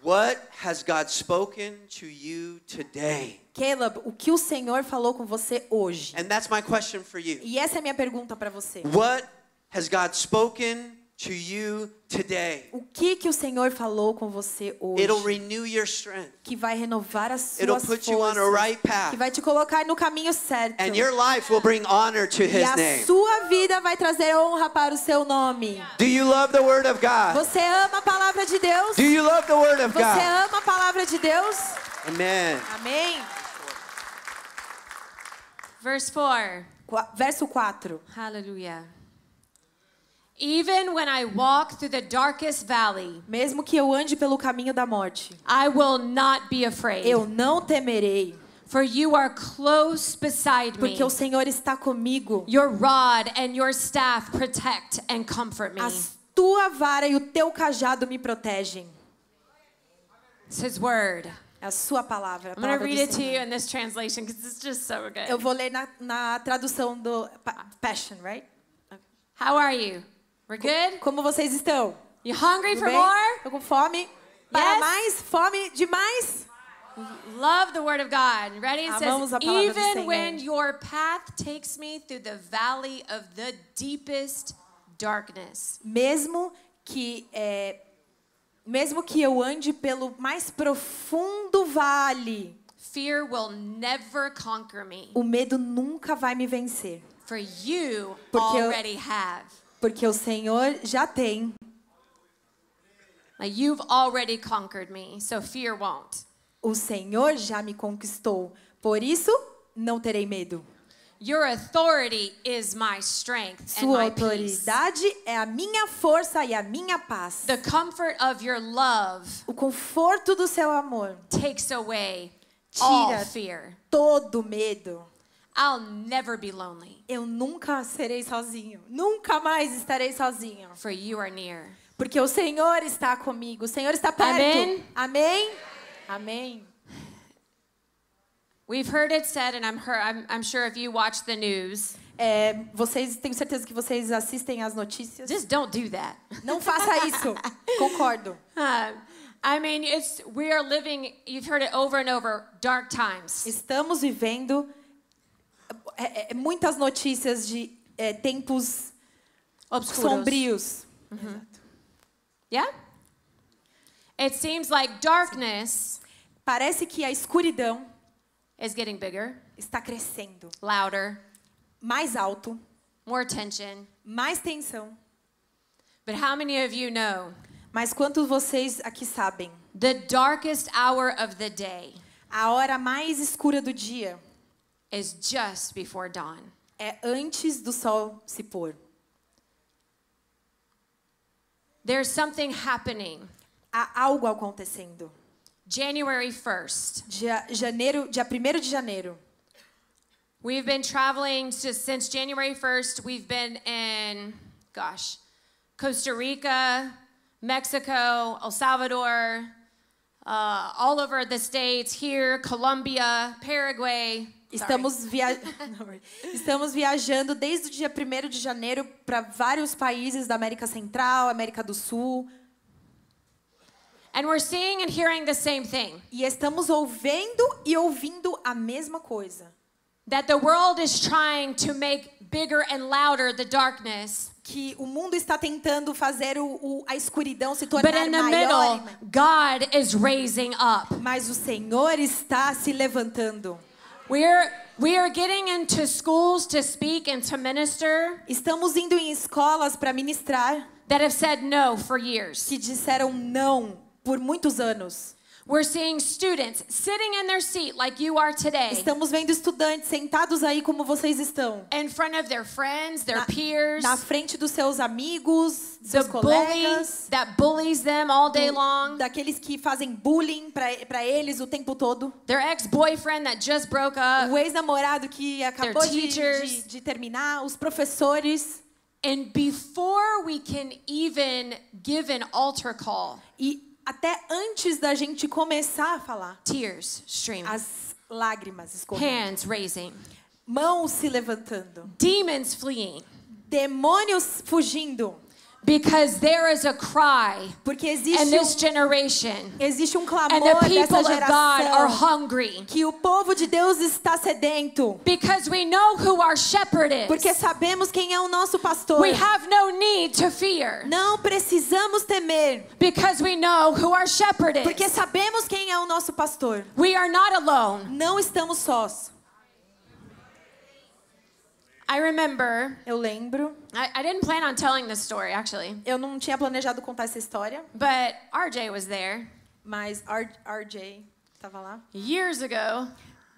What has God spoken to you today? Caleb, o que o Senhor falou com você hoje? And that's my question for you. E essa é a minha pergunta para você. What has God spoken to you today? O que que o Senhor falou com você hoje? It'll renew your strength. Que vai renovar as It'll suas put you on a forças. right path. Que vai te colocar no caminho certo. And your life will bring honor to E his a name. sua vida vai trazer honra para o seu nome. Do you love the word of God? Você ama a palavra de Deus? Do you love the word of Você God? ama a palavra de Deus? Amen. Amém. Verse 4. Qua- Verso 4. Hallelujah. Even when I walk through the darkest valley, Mesmo que eu ande pelo caminho da morte, I will not be afraid. eu não temerei, For you are close beside me. porque o Senhor está comigo. Your rod and your staff protect and comfort me. A tua vara e o teu cajado me protegem. It's His word. É a sua palavra. A palavra do read it to Senhor. you in this translation because it's just so good. Eu vou ler na, na tradução do pa- Passion, right? How are you? We're good? Como vocês estão? You hungry Tudo for bem? more? Tô com fome? Para Yes? mais? Fome demais? Love the word of God. Ready? It Amamos says, even when your path takes me through the valley of the deepest darkness. Mesmo que é, mesmo que eu ande pelo mais profundo vale, Fear will never conquer me, o medo nunca vai me vencer, for you Porque eu- already have. Porque o Senhor já tem. You've already conquered me, so fear won't. O Senhor já me conquistou. Por isso, não terei medo. Your authority is my strength and Sua my peace. autoridade é a minha força e a minha paz. The comfort of your love O conforto do seu amor takes away all Tira fear. todo medo. I'll never be lonely, Eu nunca serei sozinho. Nunca mais estarei sozinho. for you are near. Porque o Senhor está comigo. O Senhor está perto. Amém? Amém. Amém. We've heard it said, and I'm, I'm, I'm sure if you watch the news, É, vocês, tenho certeza que vocês assistem às notícias. just don't do that. Não faça isso. (laughs) Concordo. Uh, I mean, it's we are living. You've heard it over and over. Dark times. Estamos vivendo é, é, muitas notícias de é, tempos Obscuros. sombrios. Yeah. It seems like darkness Parece que a escuridão is getting bigger, está crescendo. louder, Mais alto, more tension. mais tensão. But how many of you know Mas quantos vocês aqui sabem? the darkest hour of the day A hora mais escura do dia is just before dawn? é antes do sol se pôr. There's something happening. Há algo acontecendo. January 1st. Dia, janeiro, dia 1 de janeiro. We've been traveling just since January 1st. We've been in, gosh, Costa Rica, Mexico, El Salvador, uh, all over the states, here, Colombia, Paraguay. Estamos, via... (laughs) Estamos viajando desde o dia 1 de janeiro para vários países da América Central, América do Sul. And we're seeing and hearing the same thing E estamos ouvendo e ouvindo a mesma coisa. that the world is trying to make bigger and louder the darkness. Que o mundo está tentando fazer o, o- a escuridão se But tornar in the maior. middle, God is raising up. Mas o Senhor está se levantando. We're, we are getting into schools to speak and to minister Estamos indo em escolas para ministrar that have said no for years. que disseram não por muitos anos. We're seeing students sitting in their seat like you are today Estamos vendo estudantes sentados aí como vocês estão. in front of their friends, their Na- peers, Na frente dos seus amigos, the bully colegas, that bullies them all day long, daqueles que fazem bullying pra eles o tempo todo, their ex-boyfriend that just broke up, o ex-namorado que acabou de, de, de terminar, os professores. and before we can even give an altar call, E até antes da gente começar a falar, tears streaming, as lágrimas escorrendo, hands raising, mãos se levantando, demons fleeing, demônios fugindo, because there is a cry porque in existe this um, generation, existe um and clamor the dessa people of God are hungry. que o povo de Deus está sedento, Because we know who our shepherd is. porque sabemos quem é o nosso pastor. We have no need to fear. Não precisamos temer, Because we know who our shepherd porque is. sabemos quem é o nosso pastor. We are not alone. Não estamos sós. I remember, Eu lembro, I, I didn't plan on telling this story actually, eu não tinha planejado contar essa história, but RJ was there mas R RJ estava lá. years ago.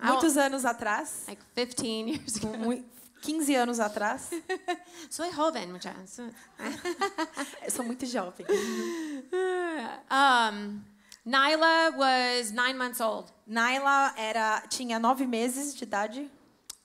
I Muitos anos atrás, like 15 years ago. mui- 15 anos atrás. (laughs) Soy joven, muchachos. Eu (laughs) sou muito jovem. (laughs) Um, Nyla was nine months old, Naila era, tinha nove meses de idade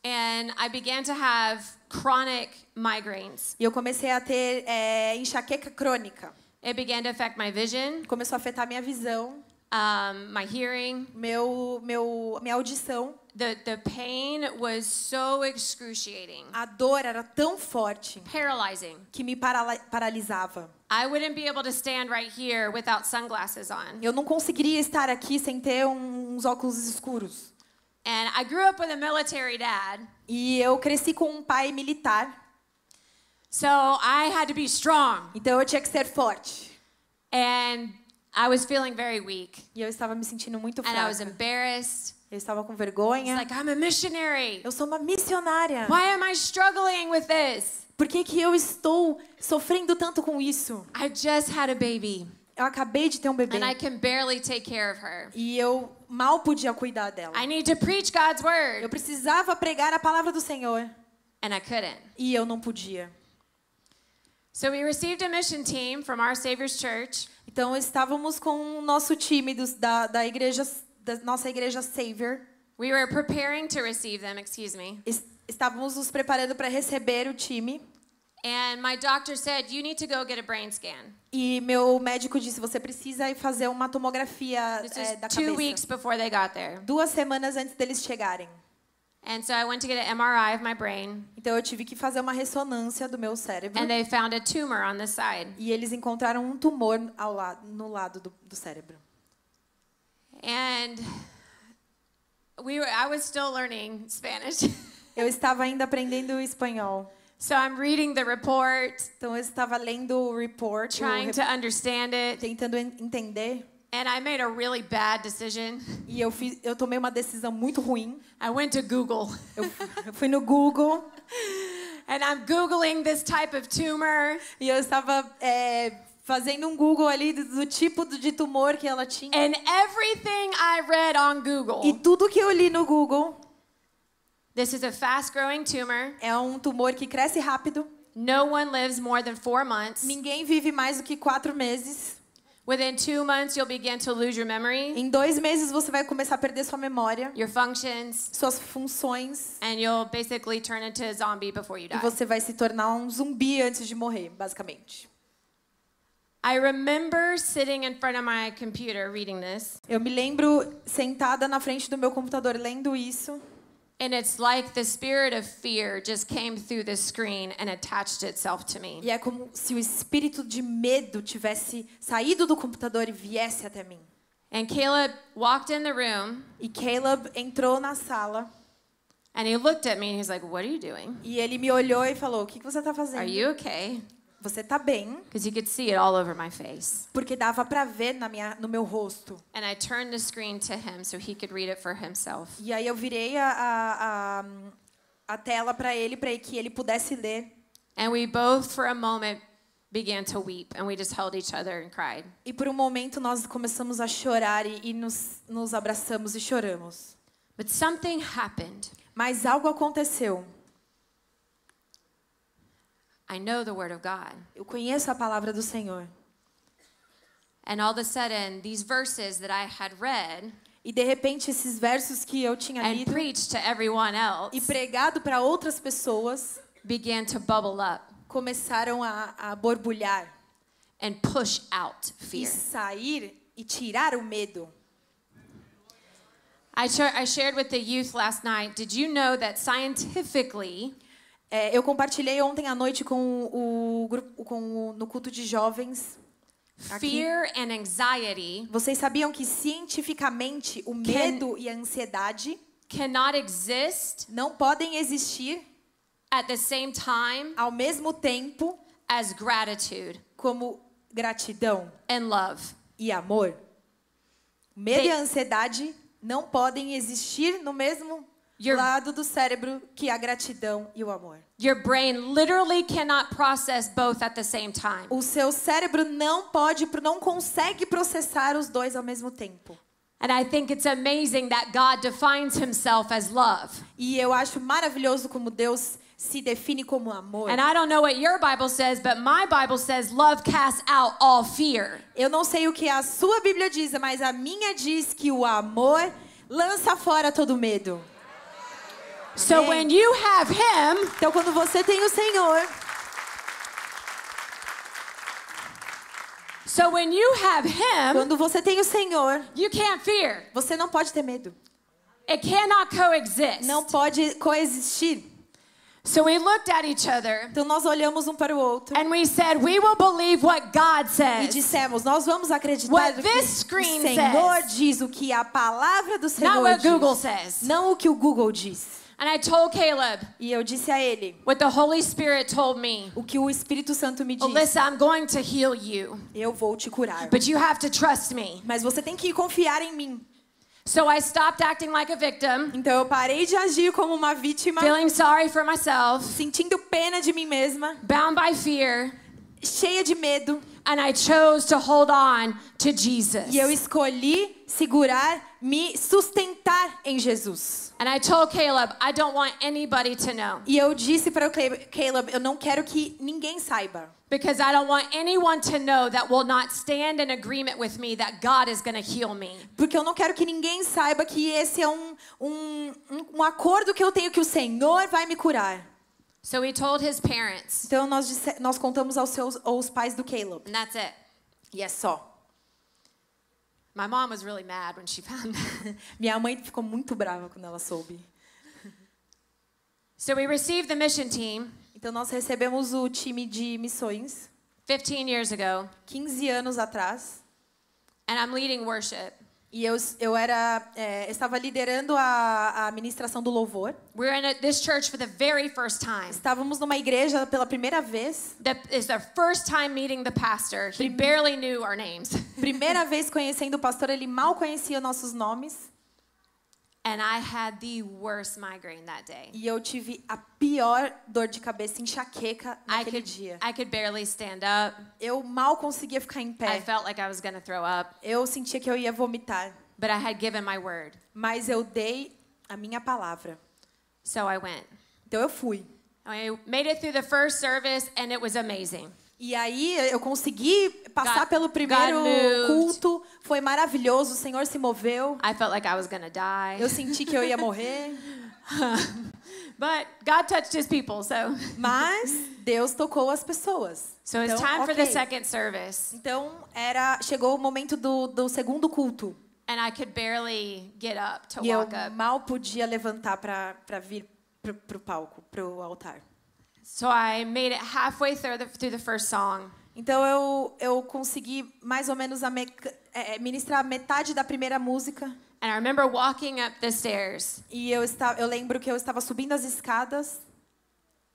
and I began to have chronic migraines. e eu comecei a ter é, enxaqueca crônica. It began to affect my vision, Começou a afetar minha visão, um, my hearing. meu, meu, minha audição. The, the pain was so excruciating, A dor era tão forte paralyzing. que me parala- paralisava. I wouldn't be able to stand right here without sunglasses on. Eu não conseguiria estar aqui sem ter uns óculos escuros. And I grew up with a military dad, E eu cresci com um pai militar, so I had to be strong. então eu tinha que ser forte. And I was feeling very weak. E eu estava me sentindo muito And I was fraca. embarrassed. Eu estava com It's vergonha. like, I'm a missionary. Eu sou uma missionária. Why am I struggling with this? Por que, que eu estou sofrendo tanto com isso? I just had a baby, Eu acabei de ter um bebê and I can barely take care of her. e eu mal podia cuidar dela. I need to preach God's Eu word, precisava pregar a palavra do Senhor and I couldn't. e eu não podia. So we received a mission team from our Savior's church, Então estávamos com o nosso time dos, da, da igreja, da nossa igreja Savior. We were preparing to receive them, excuse me. Es- Estávamos nos preparando para receber o time And my doctor said, You need to go get a brain scan. e meu médico disse você precisa ir fazer uma tomografia This é, da two weeks cabeça. before they got there. Duas semanas antes deles chegarem. And so I went to get an MRI of my brain, Então eu tive que fazer uma ressonância do meu cérebro. and they found a tumor on the side. E eles encontraram um tumor ao lado, no lado do, do cérebro. And we were, I was still learning Spanish. (laughs) Eu estava ainda aprendendo espanhol. So I'm reading the report, Então eu estava lendo o report, o trying re- to understand it. tentando entender. And I made a really bad decision. E eu, fiz, eu tomei uma decisão muito ruim. I went to Google, Eu, eu fui no Google (laughs) and I'm Googling this type of tumor. e eu estava é, fazendo um Google ali do, do tipo de tumor que ela tinha. And everything I read on Google. E tudo que eu li no Google this is a fast growing tumor. é um tumor que cresce rápido. No one lives more than four months. Ninguém vive mais do que quatro meses. Within two months, you'll begin to lose your memory, Em dois meses você vai começar a perder sua memória, your functions, suas funções. and you'll basically turn into a zombie before you E die. você vai se tornar um zumbi antes de morrer, basicamente. I remember sitting in front of my computer reading this, Eu me lembro sentada na frente do meu computador lendo isso. And it's like the spirit of fear just came through the screen and attached itself to me. E é como se o espírito de medo tivesse saído do computador e viesse até mim. And Caleb walked in the room, E Caleb entrou na sala and he looked at me, and he's like, "What are you doing? e ele me olhou e falou: O que, que você está fazendo? Are you okay?" Você tá bem? Because you could see it all over my face. Porque dava para ver na minha, no meu rosto. And I turned the screen to him so he could read it for himself. E aí eu virei a, a, a, a tela para ele, para que ele pudesse ler. And we both, for a moment, began to weep, and we just held each other and cried. E por um momento nós começamos a chorar e, e nos, nos abraçamos e choramos. But something happened. Mas algo aconteceu. I know the word of God. Eu conheço a palavra do Senhor. And all of a sudden, these verses that I had read E de repente esses versos que eu tinha and lido preached to everyone else e pregado para outras pessoas began to bubble up começaram a, a borbulhar and push out e fear. sair e tirar o medo. I, I shared with the youth last night. Did you know that scientifically, É, eu compartilhei ontem à noite com o grupo com o, no culto de jovens. Aqui. fear and anxiety Vocês sabiam que cientificamente o medo e a ansiedade cannot exist não podem existir at the same time ao mesmo tempo as gratitude como gratidão and love? e amor? Medo They- e a ansiedade não podem existir no mesmo Your- lado do cérebro que a gratidão e o amor. Your brain literally cannot process both at the same time. O seu cérebro não pode, não consegue processar os dois ao mesmo tempo. And I think it's amazing that God defines himself as love. E eu acho maravilhoso como Deus se define como amor. And I don't know what your Bible says, but my Bible says love casts out all fear. Eu não sei o que a sua Bíblia diz, mas a minha diz que o amor lança fora todo medo. So when you have him, Então, quando você tem o Senhor, so when you have him, quando você tem o Senhor, you can't fear. você não pode ter medo. It cannot coexist. Não pode coexistir. So we looked at each other Então, nós olhamos um para o outro and we said, we will believe what God e says. dissemos: Nós vamos acreditar What que this o screen Senhor says. diz, o que a palavra do Not Senhor what diz. Google says. Não o que o Google diz. And I told Caleb E eu disse a ele what the Holy Spirit told me. o que o Espírito Santo me disse: Alyssa, I'm going to heal you, Eu vou te curar. but you have to trust me. Mas você tem que confiar em mim. So I stopped acting like a victim, Então eu parei de agir como uma vítima, feeling sorry for myself, sentindo pena de mim mesma, bound by fear, cheia de medo, and I chose to hold on to Jesus. e eu escolhi segurar, me sustentar em Jesus. And I told Caleb, I don't want anybody to know E eu disse para o Caleb, eu não quero que ninguém saiba, because I don't want anyone to know that will not stand in agreement with me that God is going to heal me. porque eu não quero que ninguém saiba que esse é um, um, um, um acordo que eu tenho que o Senhor vai me curar. So he told his parents, Então nós, disse, nós contamos aos seus aos pais do Caleb. and that's it. E é só. My mom was really mad when she (laughs) found. Minha mãe ficou muito brava quando ela soube. So we received the mission team Então nós recebemos o time de missões 15 years ago, 15 anos atrás. and I'm leading worship. E eu, eu era, é, estava liderando a, a administração do louvor. We're in a, this church for the very first time. Estávamos numa igreja pela primeira vez. That is our first time meeting the pastor. He barely knew our names. Primeira vez conhecendo o pastor, ele mal conhecia nossos nomes. And I had the worst migraine that day. E eu tive a pior dor de cabeça, enxaqueca I could, dia. I could barely stand up. Eu mal conseguia ficar em I felt like I was going to throw up, Eu sentia que eu ia vomitar. but I had given my word. Mas eu dei a minha palavra. So I went. Então eu fui. I made it through the first service, and it was amazing. E aí eu consegui passar God- pelo primeiro culto. Foi maravilhoso. O Senhor se moveu. I felt like I was to die. Eu senti que eu ia morrer. (laughs) But God touched his people, so. Mas Deus tocou as pessoas. So it's Então, time for the second service. Então era chegou o momento do, do segundo culto. And I could barely get up to E eu walk up. mal podia levantar para vir pro, pro palco, pro altar. So I made it halfway through the, through the first song. Então eu, eu consegui mais ou menos a meca- é, ministrar metade da primeira música. And I remember walking up the stairs, E eu, estava, eu lembro que eu estava subindo as escadas,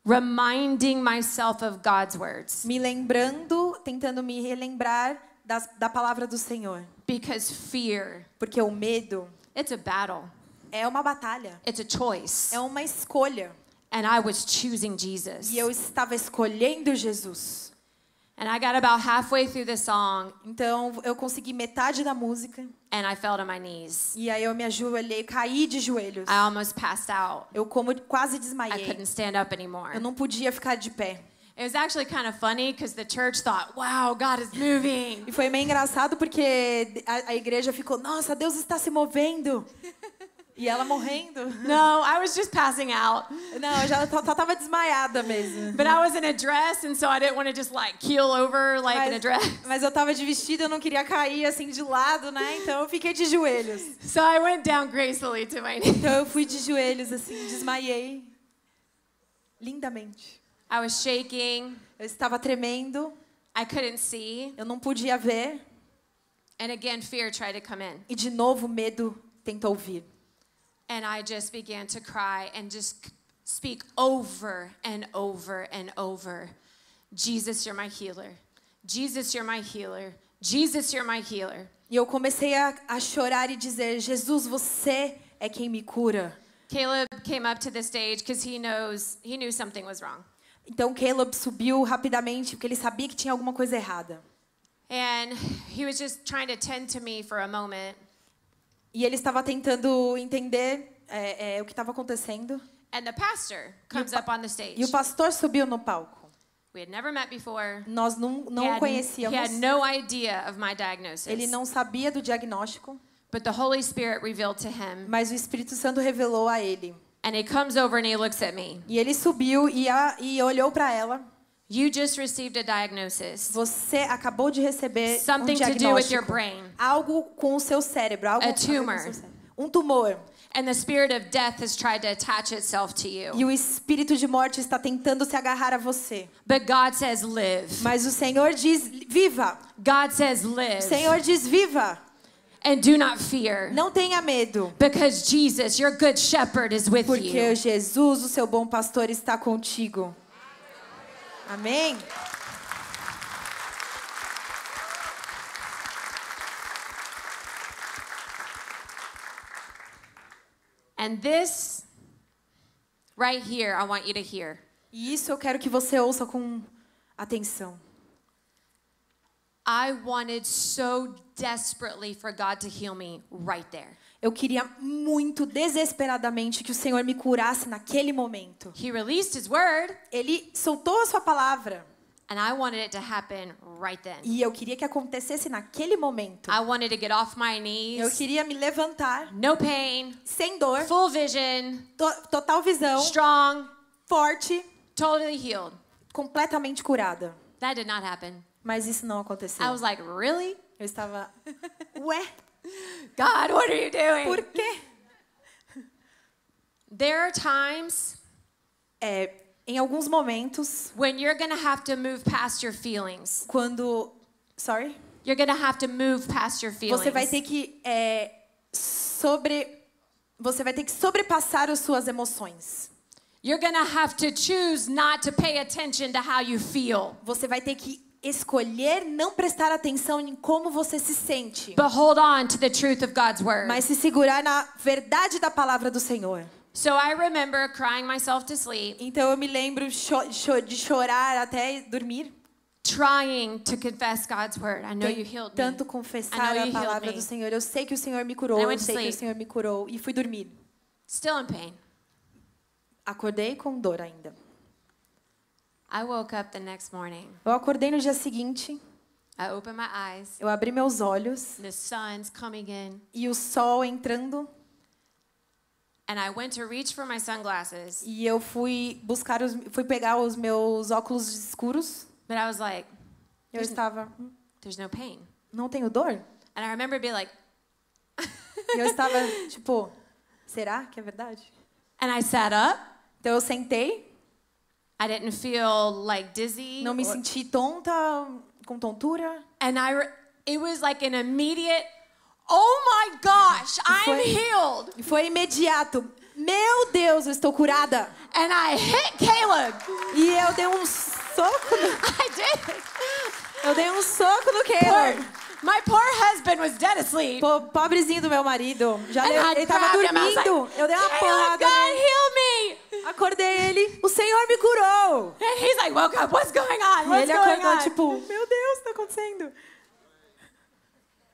reminding myself of God's words. me lembrando, tentando me relembrar das, da palavra do Senhor. Because fear, Porque o medo it's a battle, é uma batalha, it's a choice. é uma escolha. And I was choosing Jesus. E eu estava escolhendo Jesus. And I got about halfway through the song, Então eu consegui metade da música. and I fell to my knees. E aí eu me ajoelhei, caí de joelhos. I almost passed out. Eu como quase I desmaiei. couldn't stand up anymore. Eu não podia ficar de pé. It was actually kind of funny because the church thought, wow, God is moving. E foi meio engraçado porque a, a igreja ficou, nossa, Deus está se movendo. (laughs) E ela morrendo. No, I was just passing out. Não, eu já só só tava desmaiada mesmo. But I was in a dress, and so I didn't want to just like keel over like in a dress. mas eu tava de vestido, eu não queria cair assim de lado, né? Então eu fiquei de joelhos. So I went down gracefully to my knees. Então eu fui de joelhos assim, desmaiei. Lindamente. I was shaking. Eu estava tremendo, I couldn't see. eu não podia ver. And again, fear tried to come in. E de novo medo tentou vir. And I just began to cry and just speak over and over and over Jesus, you're my healer. Jesus, you're my healer. Jesus, you're my healer. E eu comecei a, a chorar e dizer: Jesus, você é quem me cura. Caleb came up to the stage because he knows he knew something was wrong. Então Caleb subiu rapidamente porque ele sabia que tinha alguma coisa errada. And he was just trying to tend to me for a moment. E ele estava tentando entender é, é, o que estava acontecendo. And the pastor comes up on the stage. E o pastor subiu no palco. We had never met before. Nós não, He não o had, he conhecíamos. had no idea of my diagnosis. Ele não sabia do diagnóstico, But the Holy Spirit revealed to him. mas o Espírito Santo revelou a ele. And he comes over and he looks at me. E ele subiu e, a, e olhou para ela. You just received a diagnosis. Você acabou de receber Something um to do with your diagnóstico. brain. Algo com o seu cérebro. Algo, A algo com o tumor. seu cérebro. Um tumor. And the spirit of death has tried to attach itself to E you. o espírito de morte está tentando se agarrar a você. But God says, live. Mas o Senhor diz: viva! God says, O live. Senhor diz: viva! And do not fear. Não tenha medo. Because Jesus, your good shepherd, is with Porque you. Jesus, o seu bom pastor, está contigo. Amém? And this right here, I want you to hear. E isso eu quero que você ouça com atenção. I wanted so desperately for God to heal me right there. Eu queria muito, desesperadamente, que o Senhor me curasse naquele momento. He released His word, Ele soltou a sua palavra and I wanted it to happen right then. e eu queria que acontecesse naquele momento. I wanted to get off my Eu knees, queria me levantar no pain, sem dor, full vision, to- total visão, strong, forte, totally healed. completamente curada. That did not happen. Mas isso não aconteceu. I was like, really? Eu estava, (laughs) ué, God, what are you doing? por quê? There are times É, em alguns momentos, when you're going to have to move past your feelings. quando, sorry, You're going to have to move past your feelings. você vai ter que é, sobre, você vai ter que sobrepassar as suas emoções. You're going to have to choose not to pay attention to how you feel. Você vai ter que escolher não prestar atenção em como você se sente, But hold on to the truth of God's word. mas se segurar na verdade da palavra do Senhor. so I remember crying myself to sleep, Então eu me lembro cho- cho- de chorar até dormir, trying to confess God's word. I know you healed me. tanto confessar a palavra do Senhor. Eu sei que o Senhor me curou, eu sei que o. Senhor me curou e fui dormir. Still in pain. Acordei com dor ainda. I woke up the next morning. Eu acordei no dia seguinte, I opened my eyes. eu abri meus olhos The sun's coming in. e o sol entrando And I went to reach for my sunglasses. e eu fui buscar os, fui pegar os meus óculos escuros. But I was like, Eu estava, "Hum, there's no pain. não tenho dor? And I remember being like, E eu estava (laughs) tipo, será que é verdade? and I sat up. Então eu sentei, I didn't feel like dizzy. não me or- senti tonta, com tontura. And I, it was like an immediate, oh my gosh, I'm Foi- healed. E foi imediato. Meu Deus, eu estou curada. And I hit Caleb. E eu dei um soco, no- (laughs) I did. eu dei um soco no Caleb. My poor husband was dead asleep. Po- Pobrezinho do meu marido. Já And le- I ele tava was like, dormindo. Eu dei uma porrada God nele. heal me. Acordei ele. O Senhor me curou. And he's like, woke up. What's going on? E What's ele acordou tipo, meu Deus, o que tá acontecendo?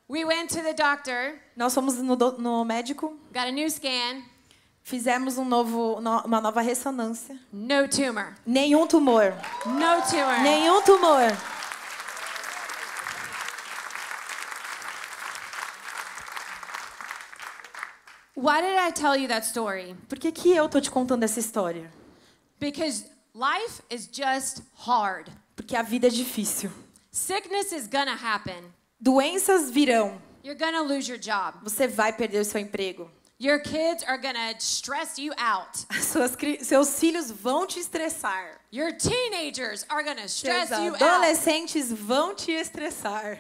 we went to the doctor, Nós fomos no, do- no médico. got a new scan. Fizemos um novo, no- uma nova ressonância. No tumor. Nenhum tumor. No tumor. Nenhum tumor. Why did I tell you that story? Por que, que eu tô te contando essa história? Because life is just hard. Porque a vida é difícil. Sickness is gonna happen. Doenças virão. You're gonna lose your job. Você vai perder o seu emprego. Your kids are gonna stress you out. As Suas, seus filhos vão te estressar. Your teenagers are gonna stress Seus you out. adolescentes vão te estressar.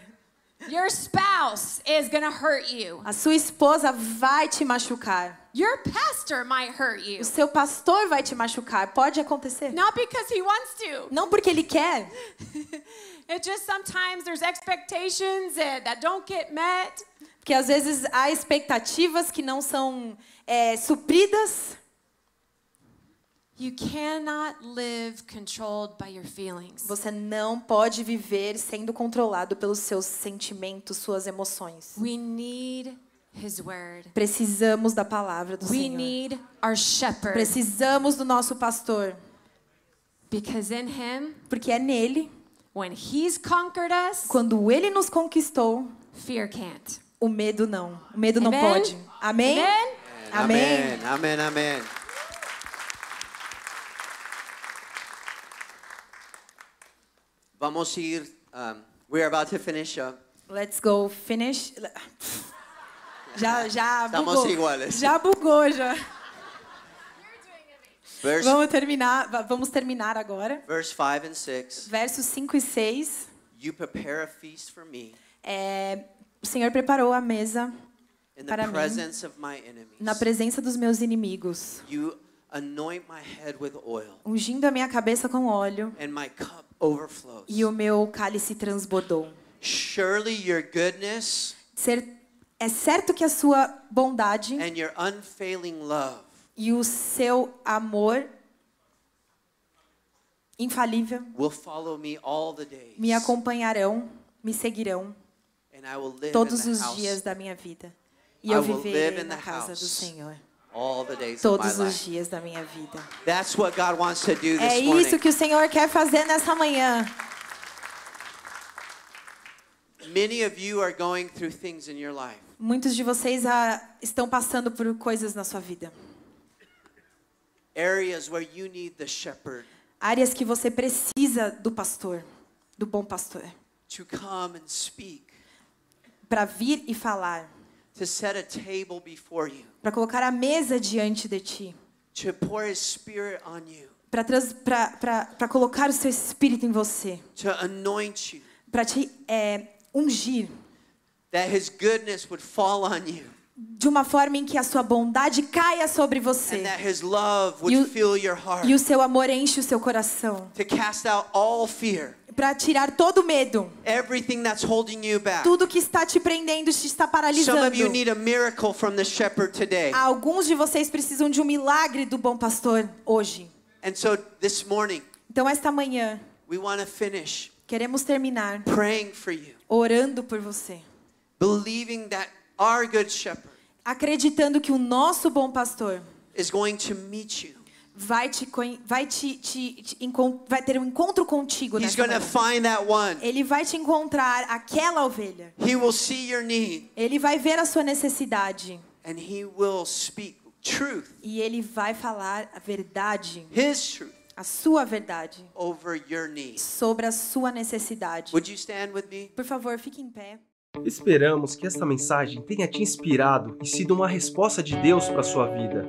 Your spouse is gonna hurt you. A sua esposa vai te machucar. Your pastor might hurt you. O seu pastor vai te machucar. Pode acontecer. Not because he wants to. Não porque ele quer. (laughs) It just sometimes there's expectations that, that don't get met. Porque às vezes há expectativas que não são é, supridas. You cannot live controlled by your feelings. Você não pode viver sendo controlado pelos seus sentimentos, suas emoções. We need his word. Precisamos da palavra do We Senhor. need our shepherd. Precisamos do nosso pastor, Because in him, porque é nele, when he's conquered us, quando ele nos conquistou, fear can't. o medo não. O medo não Amen? pode. Amém? Amen? Amém. Amen. Amen. Vamos ir. Um, we're about to finish up. Let's go finish. Já, já Estamos bugou. iguales. Já bugou, já. Verse, Vamos terminar, va- vamos terminar agora. verse 5 and 6. Versos 5 e 6. You prepare a feast for me É, o Senhor preparou a mesa in the Para mim. presence of my enemies. na presença dos meus inimigos, You anoint my head with oil, ungindo a minha cabeça com óleo, and my cup overflows. e o meu cálice transbordou. Surely your goodness é certo que a sua bondade and your unfailing love e o seu amor infalível will follow me all the days, me acompanharão, me seguirão and I will live todos in os the house dias da minha vida. E eu viverei na the casa do Senhor todos os dias da minha vida. That's what God wants to do É isso que o Senhor quer fazer nessa manhã. Many of you are going through things in your life. Muitos de vocês ah, estão passando por coisas na sua vida. Areas where you need the shepherd Áreas que você precisa do pastor, do bom pastor, to come and speak, para vir e falar, to set a table before you, para colocar a mesa diante de ti, to pour his spirit on you, para colocar o seu espírito em você, to anoint you, para te é, ungir. that his goodness would fall on you, de uma forma em que a sua bondade caia sobre você. and that his love would E o- fill your heart, e o seu amor enche o seu coração, para tirar todo o medo, everything that's holding you back. tudo que está te prendendo, te está Some paralisando. of you need a miracle from the shepherd today. Alguns de vocês precisam de um milagre do bom pastor hoje. And so this morning, Então, esta manhã, we want to finish queremos terminar praying for you, orando por você, believing that our good shepherd acreditando que o nosso bom pastor is going to meet you. Vai te vai te, te- te vai ter um encontro contigo He's manhã. find that one. Ele vai te encontrar aquela ovelha. He will see your need Ele vai ver a sua necessidade and he will speak truth, e ele vai falar a verdade, his truth, a sua verdade over your need. sobre a sua necessidade. Would you stand with me? Por favor, fique em pé. Esperamos que esta mensagem tenha te inspirado e sido uma resposta de Deus para sua vida.